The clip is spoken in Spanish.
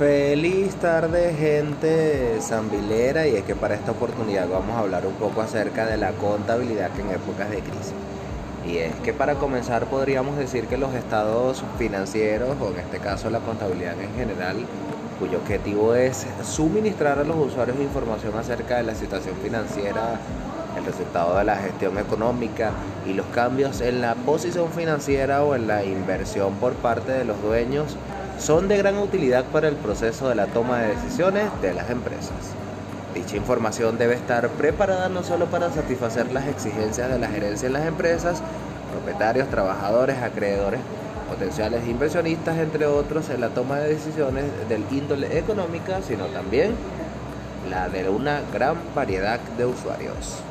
Feliz tarde gente zambilera y es que para esta oportunidad vamos a hablar un poco acerca de la contabilidad en épocas de crisis. Y es que para comenzar podríamos decir que los estados financieros, o en este caso la contabilidad en general, cuyo objetivo es suministrar a los usuarios información acerca de la situación financiera, el resultado de la gestión económica y los cambios en la posición financiera o en la inversión por parte de los dueños son de gran utilidad para el proceso de la toma de decisiones de las empresas. Dicha información debe estar preparada no solo para satisfacer las exigencias de la gerencia en las empresas, propietarios, trabajadores, acreedores, potenciales inversionistas, entre otros, en la toma de decisiones del índole económica, sino también la de una gran variedad de usuarios.